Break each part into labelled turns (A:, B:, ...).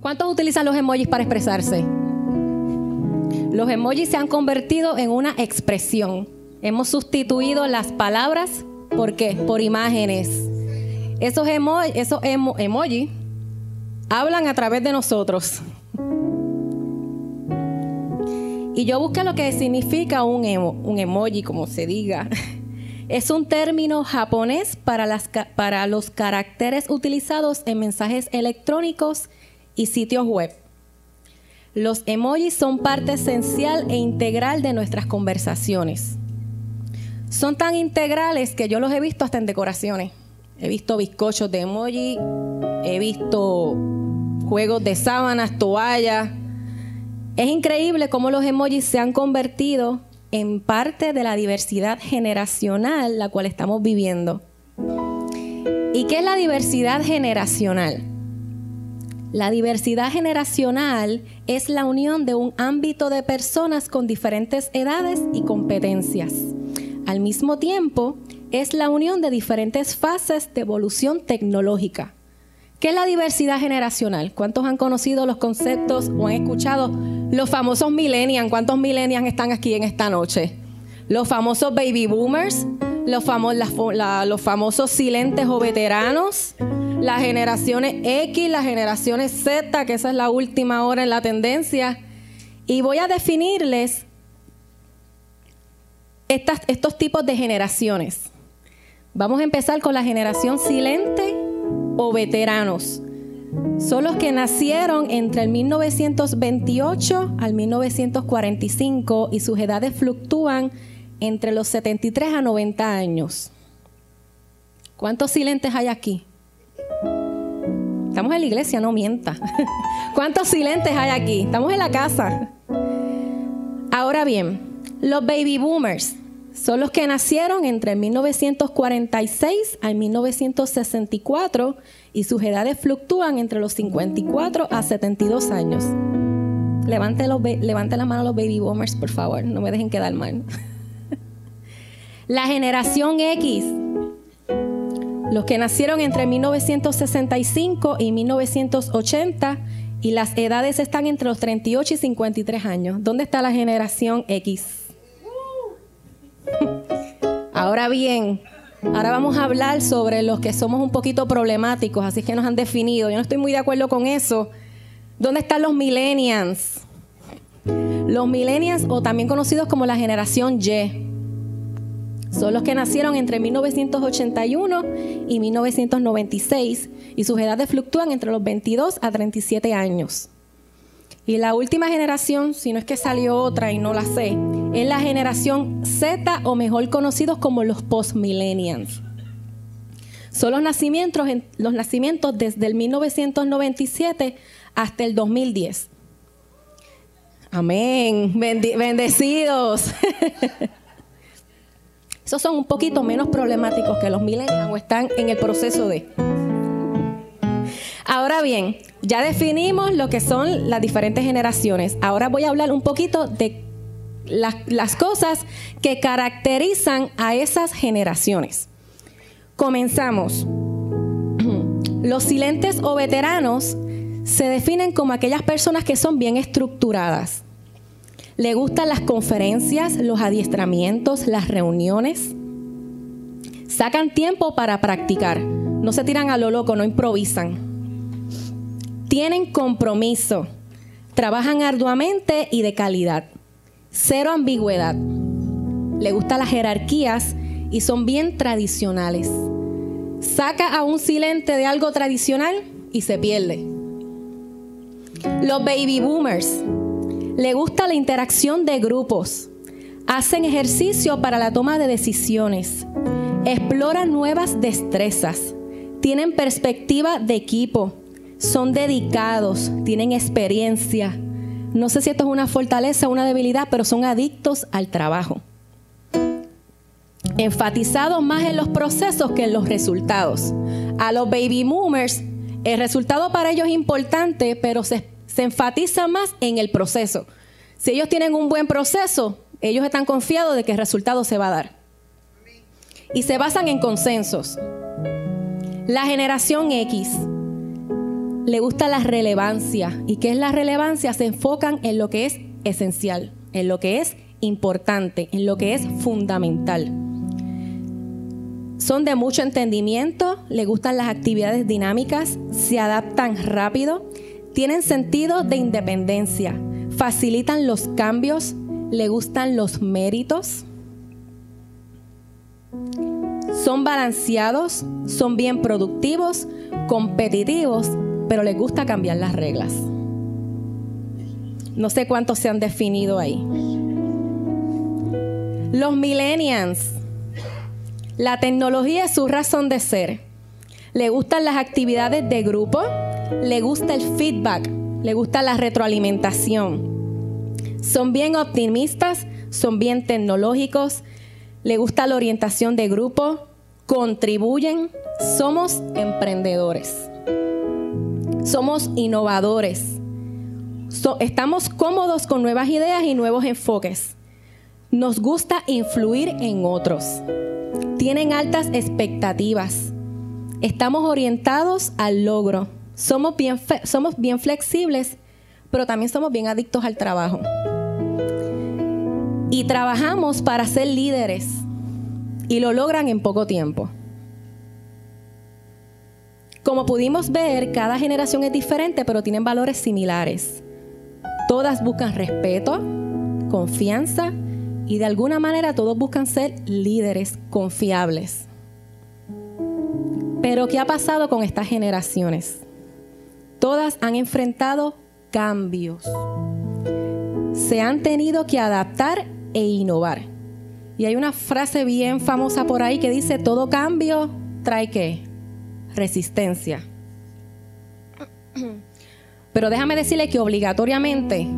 A: ¿Cuántos utilizan los emojis para expresarse? Los emojis se han convertido en una expresión. Hemos sustituido las palabras, ¿por qué? Por imágenes. Esos, esos emojis hablan a través de nosotros. Y yo busqué lo que significa un, un emoji, como se diga. Es un término japonés para, las, para los caracteres utilizados en mensajes electrónicos y sitios web. Los emojis son parte esencial e integral de nuestras conversaciones. Son tan integrales que yo los he visto hasta en decoraciones. He visto bizcochos de emoji, he visto juegos de sábanas, toallas, es increíble cómo los emojis se han convertido en parte de la diversidad generacional la cual estamos viviendo. ¿Y qué es la diversidad generacional? La diversidad generacional es la unión de un ámbito de personas con diferentes edades y competencias. Al mismo tiempo, es la unión de diferentes fases de evolución tecnológica. ¿Qué es la diversidad generacional? ¿Cuántos han conocido los conceptos o han escuchado los famosos millennials? ¿Cuántos millennials están aquí en esta noche? Los famosos baby boomers, los, los famosos silentes o veteranos, las generaciones X, las generaciones Z, que esa es la última hora en la tendencia. Y voy a definirles estos tipos de generaciones. Vamos a empezar con la generación silente o veteranos. Son los que nacieron entre el 1928 al 1945 y sus edades fluctúan entre los 73 a 90 años. ¿Cuántos silentes hay aquí? Estamos en la iglesia, no mienta. ¿Cuántos silentes hay aquí? Estamos en la casa. Ahora bien, los baby boomers son los que nacieron entre 1946 al 1964 y sus edades fluctúan entre los 54 a 72 años. Levante, los, levante la mano los baby boomers, por favor, no me dejen quedar mal. la generación X, los que nacieron entre 1965 y 1980 y las edades están entre los 38 y 53 años. ¿Dónde está la generación X? Ahora bien, ahora vamos a hablar sobre los que somos un poquito problemáticos, así que nos han definido. Yo no estoy muy de acuerdo con eso. ¿Dónde están los millennials? Los millennials, o también conocidos como la generación Y, son los que nacieron entre 1981 y 1996 y sus edades fluctúan entre los 22 a 37 años. Y la última generación, si no es que salió otra y no la sé, es la generación Z o mejor conocidos como los post-millennials. Son los nacimientos, los nacimientos desde el 1997 hasta el 2010. Amén. bendecidos. Esos son un poquito menos problemáticos que los millennials o están en el proceso de. Ahora bien, ya definimos lo que son las diferentes generaciones. Ahora voy a hablar un poquito de las, cosas que caracterizan a esas generaciones. Comenzamos. Los silentes o veteranos se definen como aquellas personas que son bien estructuradas. Le gustan las conferencias, los adiestramientos, las reuniones. Sacan tiempo para practicar. No se tiran a lo loco, no improvisan tienen compromiso, trabajan arduamente y de calidad. Cero ambigüedad. Le gustan las jerarquías y son bien tradicionales. Saca a un silente de algo tradicional y se pierde. Los baby boomers. Le gusta la interacción de grupos. Hacen ejercicio para la toma de decisiones. Exploran nuevas destrezas. Tienen perspectiva de equipo son dedicados, tienen experiencia. No sé si esto es una fortaleza o una debilidad, pero son adictos al trabajo. Enfatizados más en los procesos que en los resultados. A los baby boomers, el resultado para ellos es importante, pero se, se enfatiza más en el proceso. Si ellos tienen un buen proceso, ellos están confiados de que el resultado se va a dar. Y se basan en consensos. La generación X Le gusta la relevancia. ¿Y qué es la relevancia? Se enfocan en lo que es esencial, en lo que es importante, en lo que es fundamental. Son de mucho entendimiento, le gustan las actividades dinámicas, se adaptan rápido, tienen sentido de independencia, facilitan los cambios, le gustan los méritos, son balanceados, son bien productivos, competitivos, pero les gusta cambiar las reglas. No sé cuántos se han definido ahí. Los millennials. La tecnología es su razón de ser. Le gustan las actividades de grupo, le gusta el feedback, le gusta la retroalimentación. Son bien optimistas, son bien tecnológicos, le gusta la orientación de grupo, contribuyen, somos emprendedores, somos innovadores, estamos cómodos con nuevas ideas y nuevos enfoques. Nos gusta influir en otros. Tienen altas expectativas. Estamos orientados al logro. Somos bien, somos bien flexibles, pero también somos bien adictos al trabajo. Y trabajamos para ser líderes. Y lo logran en poco tiempo. Como pudimos ver, cada generación es diferente, pero tienen valores similares. Todas buscan respeto, confianza y de alguna manera todos buscan ser líderes confiables. Pero ¿qué ha pasado con estas generaciones? Todas han enfrentado cambios. Se han tenido que adaptar e innovar. Y hay una frase bien famosa por ahí que dice, todo cambio trae qué? Resistencia. Pero déjame decirle que obligatoriamente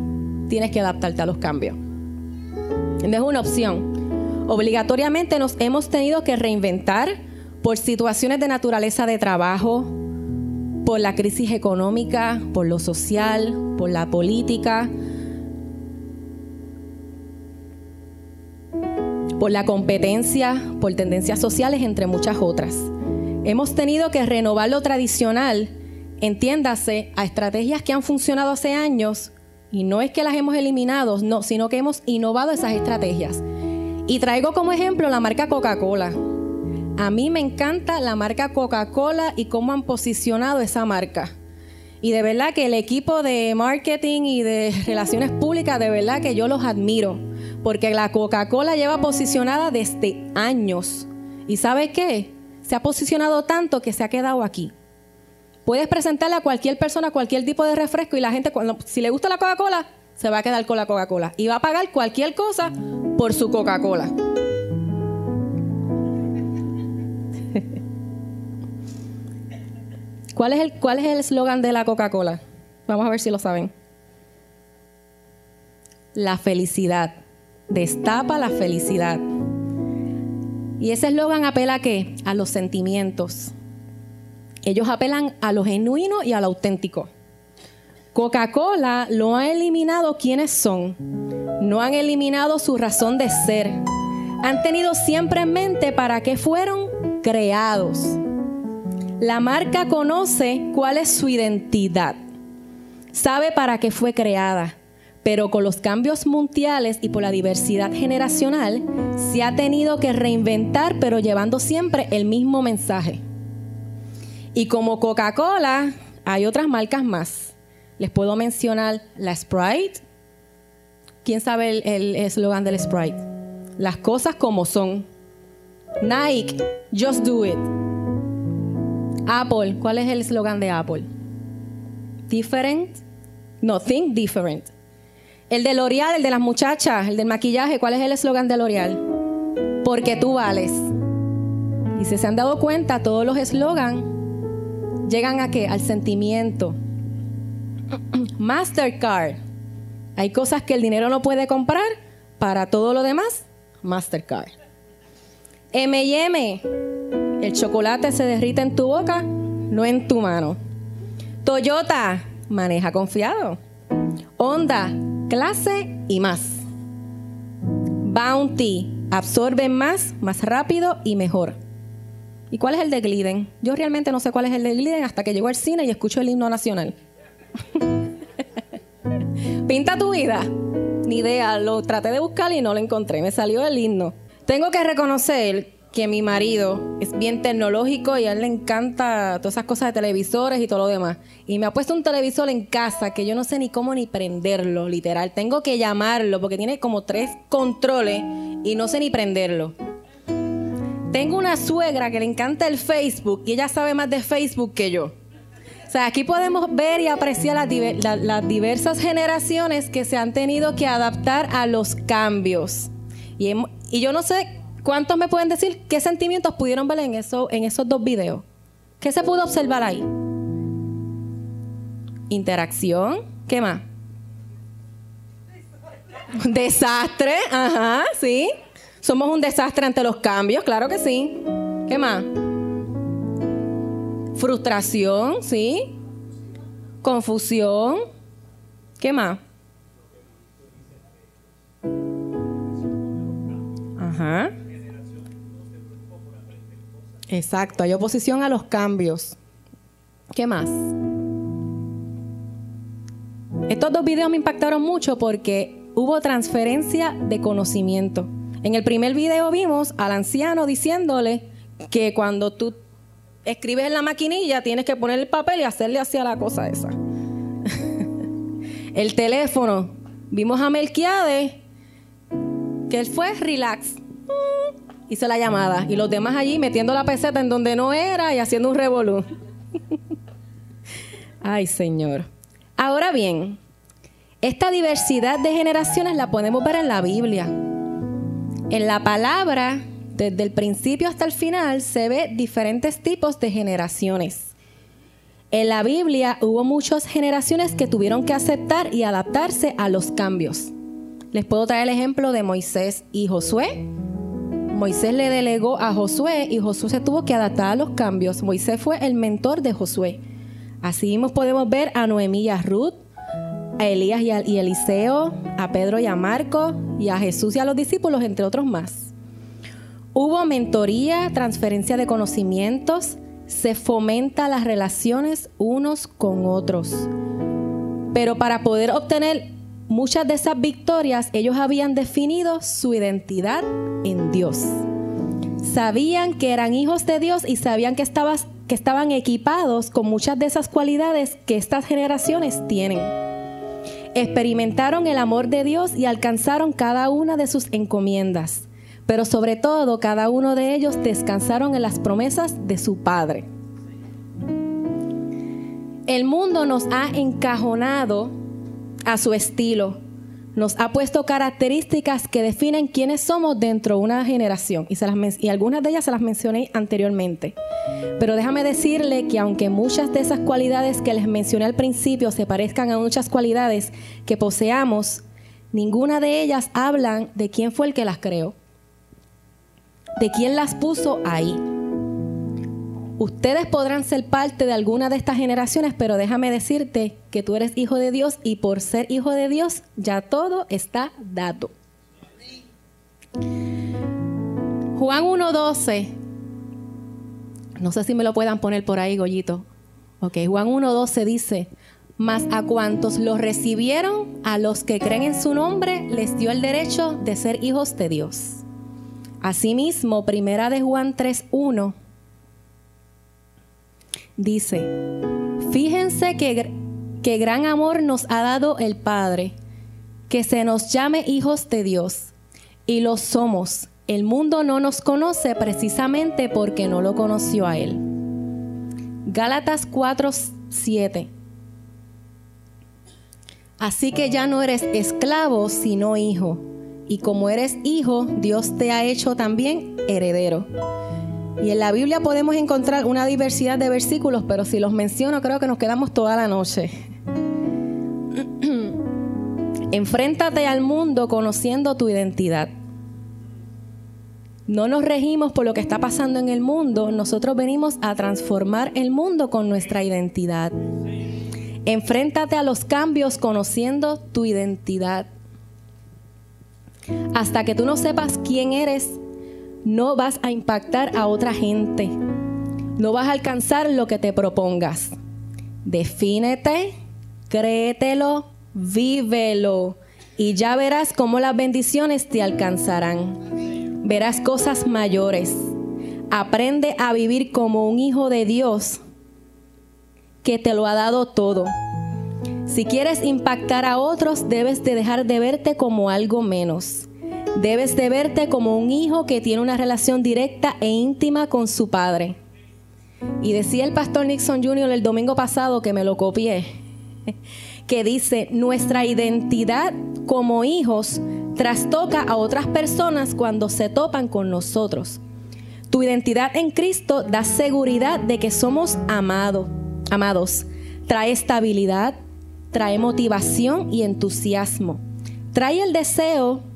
A: tienes que adaptarte a los cambios. No es una opción. Obligatoriamente nos hemos tenido que reinventar por situaciones de naturaleza de trabajo, por la crisis económica, por lo social, por la política, por la competencia, por tendencias sociales, entre muchas otras. Hemos tenido que renovar lo tradicional entiéndase, a estrategias que han funcionado hace años y no es que las hemos eliminado, no, sino que hemos innovado esas estrategias. Y traigo como ejemplo la marca Coca-Cola. A mí me encanta la marca Coca-Cola y cómo han posicionado esa marca. Y de verdad que el equipo de marketing y de relaciones públicas, de verdad que yo los admiro. Porque la Coca-Cola lleva posicionada desde años. ¿Y sabe qué? Se ha posicionado tanto que se ha quedado aquí. Puedes presentarle a cualquier persona cualquier tipo de refresco y la gente, si le gusta la Coca-Cola, se va a quedar con la Coca-Cola. Y va a pagar cualquier cosa por su Coca-Cola. ¿Cuál es el es eslogan de la Coca-Cola? Vamos a ver si lo saben. La felicidad. Destapa la felicidad. Y ese eslogan apela a qué? A los sentimientos. Ellos apelan a lo genuino y a lo auténtico. Coca-Cola lo ha eliminado quienes son. No han eliminado su razón de ser. Han tenido siempre en mente para qué fueron creados. La marca conoce cuál es su identidad. Sabe para qué fue creada. Pero con los cambios mundiales y por la diversidad generacional, se ha tenido que reinventar, pero llevando siempre el mismo mensaje. Y como Coca-Cola, hay otras marcas más. Les puedo mencionar la Sprite. ¿Quién sabe el eslogan del Sprite? Las cosas como son. Nike, just do it. Apple, ¿cuál es el eslogan de Apple? Different. No, think different. El de L'Oreal, el de las muchachas, el del maquillaje, ¿cuál es el eslogan de L'Oreal? Porque tú vales. Y si se han dado cuenta, todos los eslogans llegan a qué? Al sentimiento. Mastercard. Hay cosas que el dinero no puede comprar. Para todo lo demás, Mastercard. MM. El chocolate se derrite en tu boca, no en tu mano. Toyota. Maneja confiado. Honda. Clase y más. Bounty. Absorbe más, más rápido y mejor. ¿Y cuál es el de Gliden? Yo realmente no sé cuál es el de Gliden hasta que llego al cine y escucho el himno nacional. Pinta tu vida. Ni idea, lo traté de buscar y no lo encontré. Me salió el himno. Tengo que reconocer que mi marido es bien tecnológico y a él le encanta todas esas cosas de televisores y todo lo demás. Y me ha puesto un televisor en casa que yo no sé ni cómo ni prenderlo, literal. Tengo que llamarlo porque tiene como tres controles y no sé ni prenderlo. Tengo una suegra que le encanta el Facebook y ella sabe más de Facebook que yo. O sea, aquí podemos ver y apreciar las, diversas generaciones que se han tenido que adaptar a los cambios. Y, y yo no sé ¿Cuántos me pueden decir qué sentimientos pudieron ver en, en esos dos videos? ¿Qué se pudo observar ahí? Interacción. ¿Qué más? Desastre, ajá, sí. Somos un desastre ante los cambios, claro que sí. ¿Qué más? Frustración, sí. Confusión. ¿Qué más? Ajá. Exacto, hay oposición a los cambios. ¿Qué más? Estos dos videos me impactaron mucho porque hubo transferencia de conocimiento. En el primer video vimos al anciano diciéndole que cuando tú escribes en la maquinilla tienes que poner el papel y hacerle hacia la cosa esa. el teléfono. Vimos a Melquiade que él fue relax hizo la llamada y los demás allí metiendo la peseta en donde no era y haciendo un revolú. Ay, Señor. Ahora bien, esta diversidad de generaciones la podemos ver en la Biblia. En la palabra, desde el principio hasta el final, se ve diferentes tipos de generaciones. En la Biblia hubo muchas generaciones que tuvieron que aceptar y adaptarse a los cambios. Les puedo traer el ejemplo de Moisés y Josué, Moisés le delegó a Josué y Josué se tuvo que adaptar a los cambios. Moisés fue el mentor de Josué. Así mismo podemos ver a Noemí y a Ruth, a Elías y a, Eliseo, a Pedro y a Marco, y a Jesús y a los discípulos, entre otros más. Hubo mentoría, transferencia de conocimientos, se fomenta las relaciones unos con otros. Pero para poder obtener muchas de esas victorias, ellos habían definido su identidad en Dios. Sabían que eran hijos de Dios y sabían que, estaban equipados con muchas de esas cualidades que estas generaciones tienen. Experimentaron el amor de Dios y alcanzaron cada una de sus encomiendas, pero sobre todo cada uno de ellos descansaron en las promesas de su Padre. El mundo nos ha encajonado a su estilo. Nos ha puesto características que definen quiénes somos dentro de una generación. Y, y algunas de ellas se las mencioné anteriormente. Pero déjame decirle que aunque muchas de esas cualidades que les mencioné al principio se parezcan a muchas cualidades que poseamos, ninguna de ellas hablan de quién fue el que las creó, de quién las puso ahí. Ustedes podrán ser parte de alguna de estas generaciones, pero déjame decirte que tú eres hijo de Dios y por ser hijo de Dios ya todo está dado. Juan 1.12. No sé si me lo puedan poner por ahí, Goyito. Ok, Juan 1.12 dice, mas a cuantos los recibieron, a los que creen en su nombre, les dio el derecho de ser hijos de Dios. Asimismo, primera de Juan 3.1 dice, fíjense que, gran amor nos ha dado el Padre, que se nos llame hijos de Dios, y lo somos. El mundo no nos conoce precisamente porque no lo conoció a Él. Gálatas 4, 7. Así que ya no eres esclavo, sino hijo. Y como eres hijo, Dios te ha hecho también heredero. Y en la Biblia podemos encontrar una diversidad de versículos, pero si los menciono creo que nos quedamos toda la noche. Enfréntate al mundo conociendo tu identidad. No nos regimos por lo que está pasando en el mundo, nosotros venimos a transformar el mundo con nuestra identidad. Enfréntate a los cambios conociendo tu identidad. Hasta que tú no sepas quién eres, no vas a impactar a otra gente. no vas a alcanzar lo que te propongas. Defínete, créetelo, vívelo y ya verás cómo las bendiciones te alcanzarán. Verás cosas mayores. Aprende a vivir como un hijo de Dios que te lo ha dado todo. Si quieres impactar a otros, debes de dejar de verte como algo menos. Debes de verte como un hijo que tiene una relación directa e íntima con su padre. Y decía el pastor Nixon Jr. el domingo pasado que me lo copié, que dice, nuestra identidad como hijos trastoca a otras personas cuando se topan con nosotros. Tu identidad en Cristo da seguridad de que somos amados, amados. Trae estabilidad, trae motivación y entusiasmo. Trae el deseo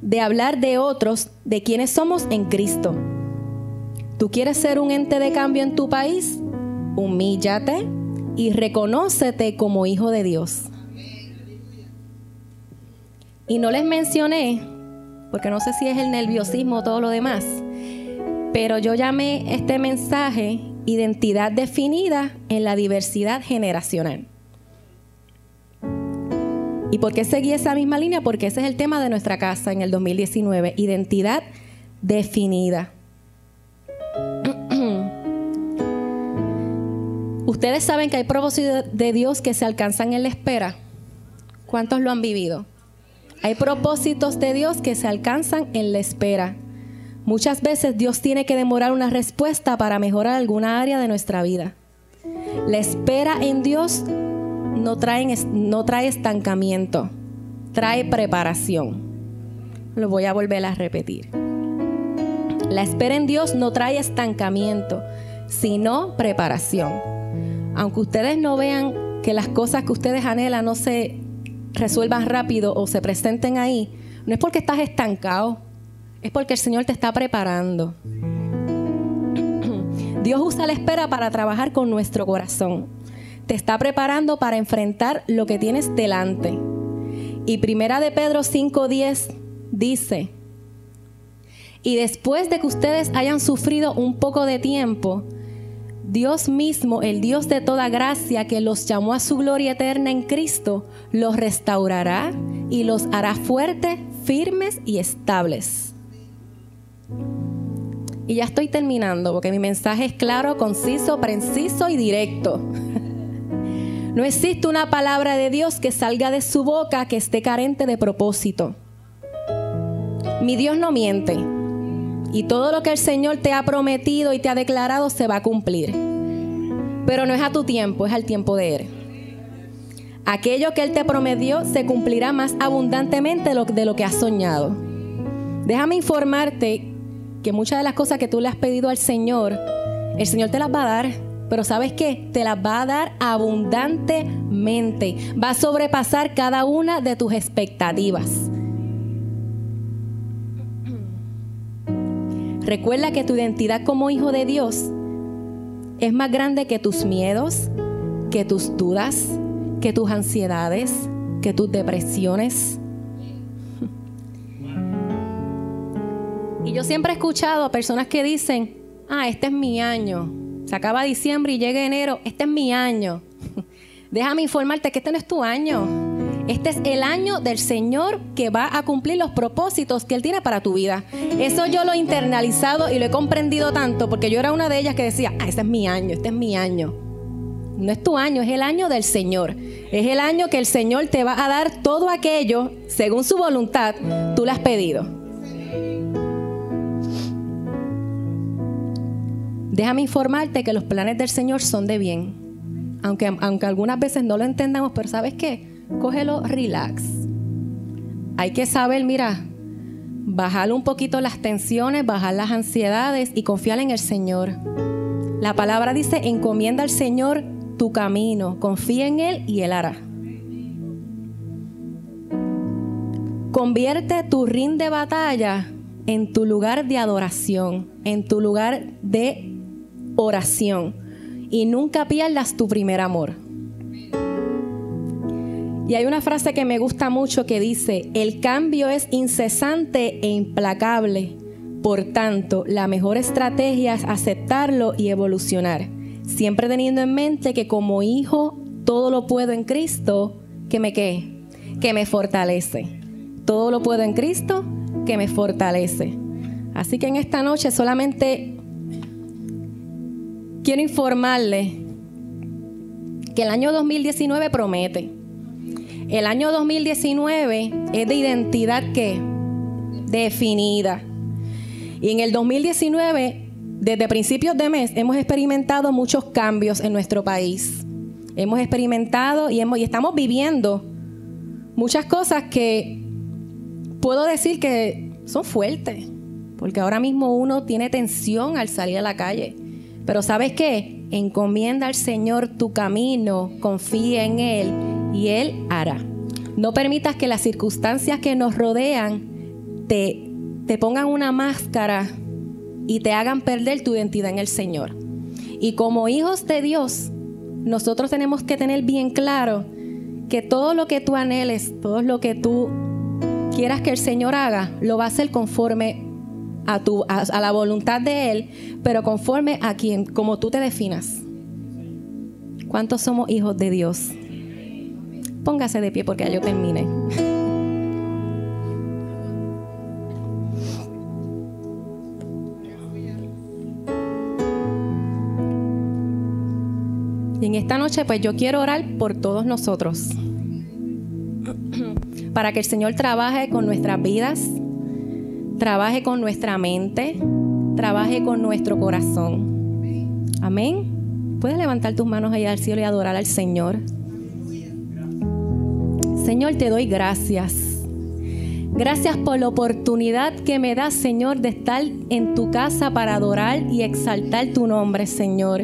A: de hablar de otros, de quienes somos en Cristo. ¿Tú quieres ser un ente de cambio en tu país? Humíllate y reconócete como hijo de Dios. Y no les mencioné, porque no sé si es el nerviosismo o todo lo demás, pero yo llamé este mensaje identidad definida en la diversidad generacional. ¿Y por qué seguí esa misma línea? Porque ese es el tema de nuestra casa en el 2019, identidad definida. Ustedes saben que hay propósitos de Dios que se alcanzan en la espera. ¿Cuántos lo han vivido? Hay propósitos de Dios que se alcanzan en la espera. Muchas veces Dios tiene que demorar una respuesta para mejorar alguna área de nuestra vida. La espera en Dios no trae, no trae estancamiento, trae preparación. Lo voy a volver a repetir. La espera en Dios no trae estancamiento, sino preparación. Aunque ustedes no vean que las cosas que ustedes anhelan no se resuelvan rápido o se presenten ahí, no es porque estás estancado, es porque el Señor te está preparando. Dios usa la espera para trabajar con nuestro corazón. Te está preparando para enfrentar lo que tienes delante. Y primera de Pedro 5:10 dice, y después de que ustedes hayan sufrido un poco de tiempo, Dios mismo, el Dios de toda gracia que los llamó a su gloria eterna en Cristo, los restaurará y los hará fuertes, firmes y estables. Y ya estoy terminando porque mi mensaje es claro, conciso, preciso y directo. No existe una palabra de Dios que salga de su boca que esté carente de propósito. Mi Dios no miente. Y todo lo que el Señor te ha prometido y te ha declarado se va a cumplir. Pero no es a tu tiempo, es al tiempo de Él. Aquello que Él te prometió se cumplirá más abundantemente de lo que has soñado. Déjame informarte que muchas de las cosas que tú le has pedido al Señor, el Señor te las va a dar. Pero sabes qué? Te las va a dar abundantemente. Va a sobrepasar cada una de tus expectativas. Recuerda que tu identidad como hijo de Dios es más grande que tus miedos, que tus dudas, que tus ansiedades, que tus depresiones. Y yo siempre he escuchado a personas que dicen, ah, este es mi año. Se acaba diciembre y llega enero, este es mi año. Déjame informarte que este no es tu año. Este es el año del Señor que va a cumplir los propósitos que Él tiene para tu vida. Eso yo lo he internalizado y lo he comprendido tanto porque yo era una de ellas que decía, ah, este es mi año, este es mi año. No es tu año, es el año del Señor. Es el año que el Señor te va a dar todo aquello, según su voluntad, tú lo has pedido. Déjame informarte que los planes del Señor son de bien. Aunque, aunque algunas veces no lo entendamos, pero ¿sabes qué? cógelo relax. Hay que saber, mira, bajar un poquito las tensiones, bajar las ansiedades y confiar en el Señor. La palabra dice, encomienda al Señor tu camino, confía en Él y Él hará. Convierte tu ring de batalla en tu lugar de adoración, en tu lugar de oración y nunca pierdas tu primer amor. Y hay una frase que me gusta mucho que dice, el cambio es incesante e implacable, Por tanto, la mejor estrategia es aceptarlo y evolucionar, siempre teniendo en mente que como hijo todo lo puedo en Cristo, que me qué, que me fortalece. Todo lo puedo en Cristo, que me fortalece. Así que en esta noche solamente quiero informarle que el año 2019 promete. El año 2019 es de identidad que definida. Y en el 2019, desde principios de mes, hemos experimentado muchos cambios en nuestro país. Hemos experimentado y, hemos, y estamos viviendo muchas cosas que puedo decir que son fuertes, porque ahora mismo uno tiene tensión al salir a la calle. Pero ¿sabes qué? Encomienda al Señor tu camino, confía en Él y Él hará. No permitas que las circunstancias que nos rodean te, te pongan una máscara y te hagan perder tu identidad en el Señor. Y como hijos de Dios, nosotros tenemos que tener bien claro que todo lo que tú anheles, todo lo que tú quieras que el Señor haga, lo va a hacer conforme a, tu, a, la voluntad de Él, pero conforme a quien, como tú te definas. ¿Cuántos somos hijos de Dios? Póngase de pie porque ya yo terminé. Y en esta noche pues yo quiero orar por todos nosotros. Para que el Señor trabaje con nuestras vidas, trabaje con nuestra mente, trabaje con nuestro corazón. Amén. Puedes levantar tus manos allá al cielo y adorar al Señor. Señor, te doy gracias. Gracias por la oportunidad que me das, Señor, de estar en tu casa para adorar y exaltar tu nombre, Señor.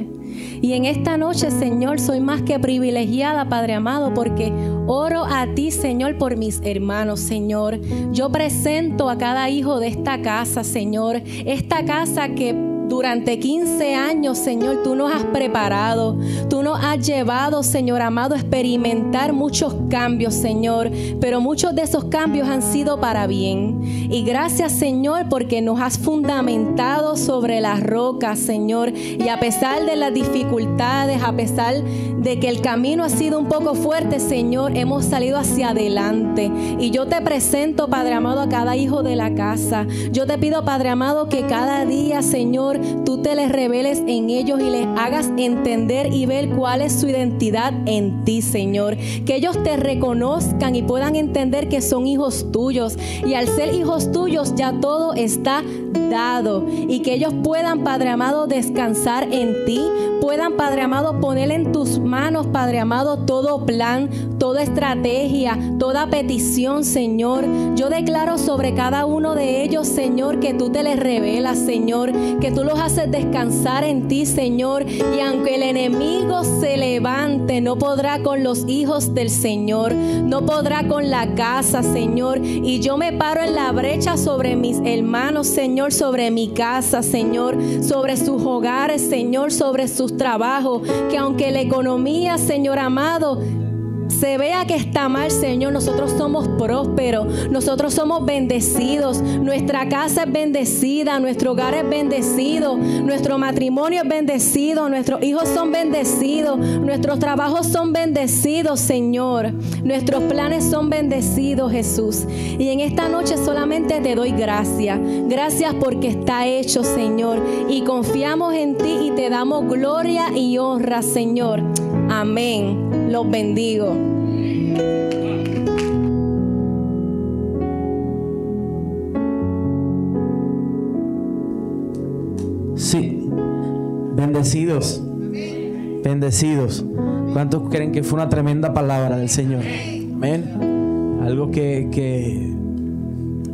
A: Y en esta noche, Señor, soy más que privilegiada, Padre amado, porque oro a ti, Señor, por mis hermanos, Señor. Yo presento a cada hijo de esta casa, Señor. Esta casa que durante 15 años, Señor, tú nos has preparado, tú nos has llevado, Señor amado, a experimentar muchos cambios, Señor, pero muchos de esos cambios han sido para bien. Y gracias, Señor, porque nos has fundamentado sobre las rocas, Señor, y a pesar de las dificultades, a pesar de que el camino ha sido un poco fuerte, Señor, hemos salido hacia adelante. Y yo te presento, Padre amado, a cada hijo de la casa. Yo te pido, Padre amado, que cada día, Señor, tú te les reveles en ellos y les hagas entender y ver cuál es su identidad en ti, Señor. Que ellos te reconozcan y puedan entender que son hijos tuyos. Y al ser hijos tuyos ya todo está dado. Y que ellos puedan, Padre amado, descansar en ti. Puedan, Padre amado, poner en tus manos, Padre amado, todo plan, toda estrategia, toda petición, Señor. Yo declaro sobre cada uno de ellos, Señor, que tú te les revelas, Señor, que los haces descansar en ti, Señor. Y aunque el enemigo se levante, no podrá con los hijos del Señor, no podrá con la casa, Señor. Y yo me paro en la brecha sobre mis hermanos, Señor, sobre mi casa, Señor, sobre sus hogares, Señor, sobre sus trabajos. Que aunque la economía, Señor amado, se vea que está mal, Señor, nosotros somos prósperos, nosotros somos bendecidos, nuestra casa es bendecida, nuestro hogar es bendecido, nuestro matrimonio es bendecido, nuestros hijos son bendecidos, nuestros trabajos son bendecidos, Señor, nuestros planes son bendecidos, Jesús. Y en esta noche solamente te doy gracias, gracias porque está hecho, Señor, y confiamos en ti y te damos gloria y honra, Señor. Amén. Los bendigo.
B: Sí. Bendecidos. Bendecidos. ¿Cuántos creen que fue una tremenda palabra del Señor? Amén. Algo que, que,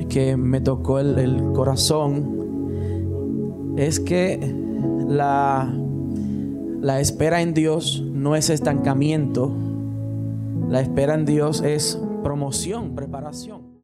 B: que me tocó el, el corazón es que la, la espera en Dios no es estancamiento. La espera en Dios es promoción, preparación.